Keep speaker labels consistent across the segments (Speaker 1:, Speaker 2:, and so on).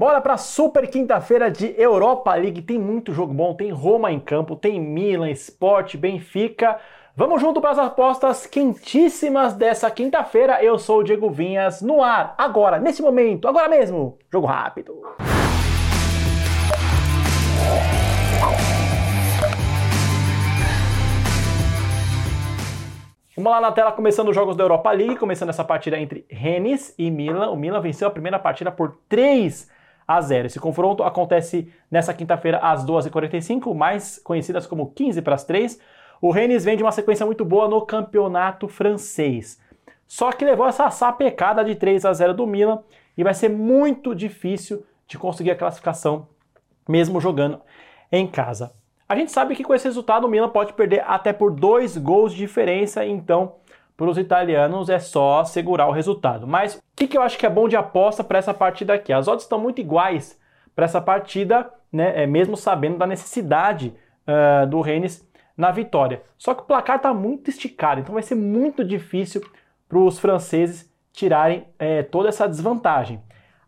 Speaker 1: Bora para super quinta-feira de Europa League. Tem muito jogo bom, tem Roma em campo, tem Milan, Sport, Benfica. Vamos junto para as apostas quentíssimas dessa quinta-feira. Eu sou o Diego Vinhas no ar, agora, nesse momento, agora mesmo. Jogo rápido. Vamos lá na tela, começando os jogos da Europa League, começando essa partida entre Rennes e Milan. O Milan venceu a primeira partida por 3 a 0. Esse confronto acontece nessa quinta-feira às 2h45, mais conhecidas como 15 para as 3. O Rennes vem de uma sequência muito boa no campeonato francês. Só que levou essa sapecada de 3 a 0 do Milan e vai ser muito difícil de conseguir a classificação mesmo jogando em casa. A gente sabe que com esse resultado o Milan pode perder até por dois gols de diferença, então para os italianos é só segurar o resultado. Mas o que, que eu acho que é bom de aposta para essa partida aqui? As odds estão muito iguais para essa partida, né, é, mesmo sabendo da necessidade uh, do Rennes na vitória. Só que o placar está muito esticado, então vai ser muito difícil para os franceses tirarem é, toda essa desvantagem.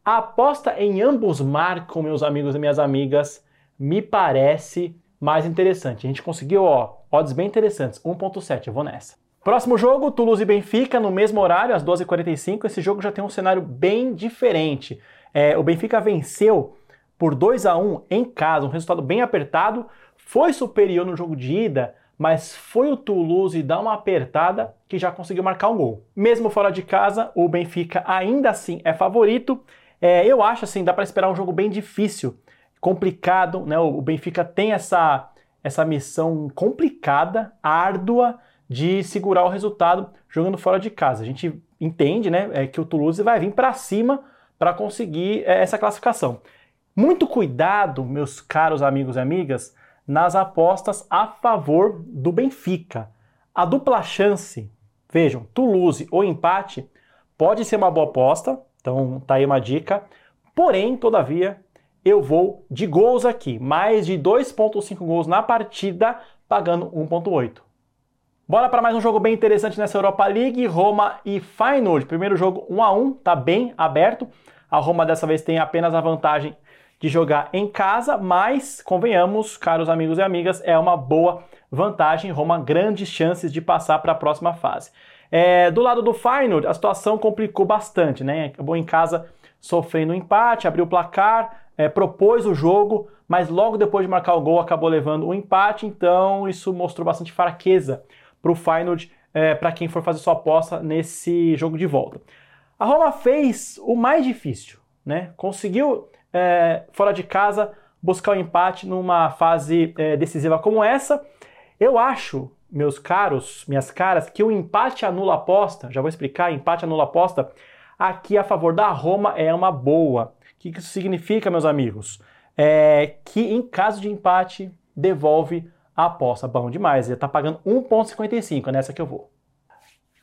Speaker 1: A aposta em ambos marcam, meus amigos e minhas amigas, me parece mais interessante. A gente conseguiu, ó, odds bem interessantes, 1.7, eu vou nessa. Próximo jogo, Toulouse e Benfica, no mesmo horário, às 12h45. Esse jogo já tem um cenário bem diferente. É, o Benfica venceu por 2 a 1 em casa, um resultado bem apertado. Foi superior no jogo de ida, mas foi o Toulouse dar uma apertada que já conseguiu marcar um gol. Mesmo fora de casa, o Benfica ainda assim é favorito. É, eu acho assim, dá para esperar um jogo bem difícil complicado, né? O Benfica tem essa, essa missão complicada, árdua, de segurar o resultado jogando fora de casa. A gente entende, né, é, que o Toulouse vai vir para cima para conseguir é, essa classificação. Muito cuidado, meus caros amigos e amigas, nas apostas a favor do Benfica. A dupla chance, vejam, Toulouse ou empate, pode ser uma boa aposta, então tá aí uma dica. Porém, todavia, eu vou de gols aqui, mais de 2.5 gols na partida, pagando 1.8. Bora para mais um jogo bem interessante nessa Europa League, Roma e Feyenoord. Primeiro jogo 1 a 1, tá bem aberto. A Roma dessa vez tem apenas a vantagem de jogar em casa, mas convenhamos, caros amigos e amigas, é uma boa vantagem. Roma grandes chances de passar para a próxima fase. É, do lado do Feyenoord, a situação complicou bastante, né? Acabou em casa sofrendo um empate, abriu o placar, é, propôs o jogo, mas logo depois de marcar o gol acabou levando o empate, então isso mostrou bastante fraqueza para o Feyenoord, é, para quem for fazer sua aposta nesse jogo de volta. A Roma fez o mais difícil, né? Conseguiu, é, fora de casa, buscar o um empate numa fase é, decisiva como essa. Eu acho, meus caros, minhas caras, que o empate anula aposta, já vou explicar, empate anula aposta, aqui a favor da Roma é uma boa que isso significa, meus amigos? É que em caso de empate, devolve a aposta. Bom demais, ele está pagando 1,55, é nessa que eu vou.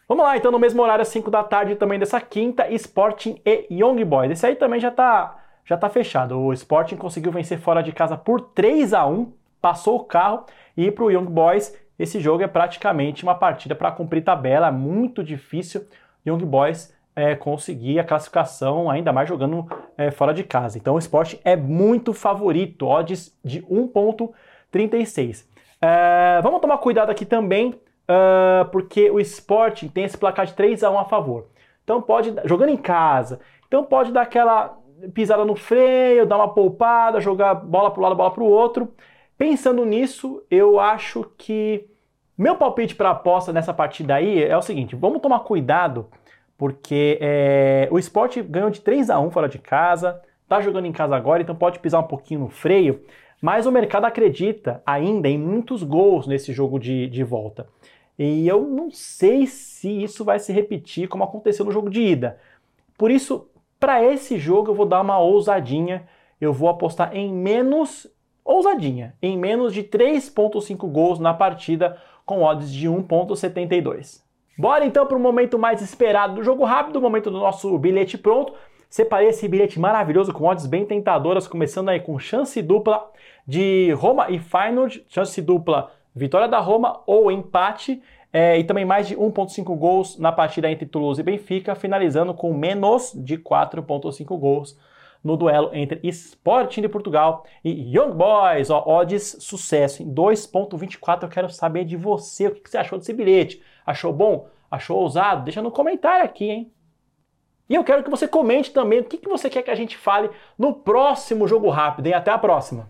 Speaker 1: Vamos lá, então, no mesmo horário, às 5 da tarde, também dessa quinta, Sporting e Young Boys. Esse aí também já está já tá fechado. O Sporting conseguiu vencer fora de casa por 3 a 1 passou o carro, e para o Young Boys, esse jogo é praticamente uma partida para cumprir tabela, é muito difícil. Young Boys é, conseguir a classificação, ainda mais jogando é, fora de casa. Então o esporte é muito favorito, odds de 1,36. É, vamos tomar cuidado aqui também, uh, porque o esporte tem esse placar de 3 a 1 a favor. Então pode, jogando em casa, então pode dar aquela pisada no freio, dar uma poupada, jogar bola para um lado, bola para o outro. Pensando nisso, eu acho que meu palpite para aposta nessa partida aí é o seguinte: vamos tomar cuidado porque é, o esporte ganhou de 3 a 1 fora de casa, tá jogando em casa agora, então pode pisar um pouquinho no freio, mas o mercado acredita ainda em muitos gols nesse jogo de, de volta. E eu não sei se isso vai se repetir como aconteceu no jogo de ida. Por isso, para esse jogo eu vou dar uma ousadinha, eu vou apostar em menos ousadinha, em menos de 3.5 gols na partida com odds de 1.72. Bora então para o momento mais esperado do jogo rápido, o momento do nosso bilhete pronto. Separei esse bilhete maravilhoso com odds bem tentadoras, começando aí com chance dupla de Roma e Feyenoord, chance dupla vitória da Roma ou empate, é, e também mais de 1.5 gols na partida entre Toulouse e Benfica, finalizando com menos de 4.5 gols no duelo entre Sporting de Portugal e Young Boys. Ó, odds sucesso em 2.24. Eu quero saber de você, o que você achou desse bilhete? Achou bom? Achou ousado? Deixa no comentário aqui, hein? E eu quero que você comente também o que você quer que a gente fale no próximo Jogo Rápido, hein? Até a próxima!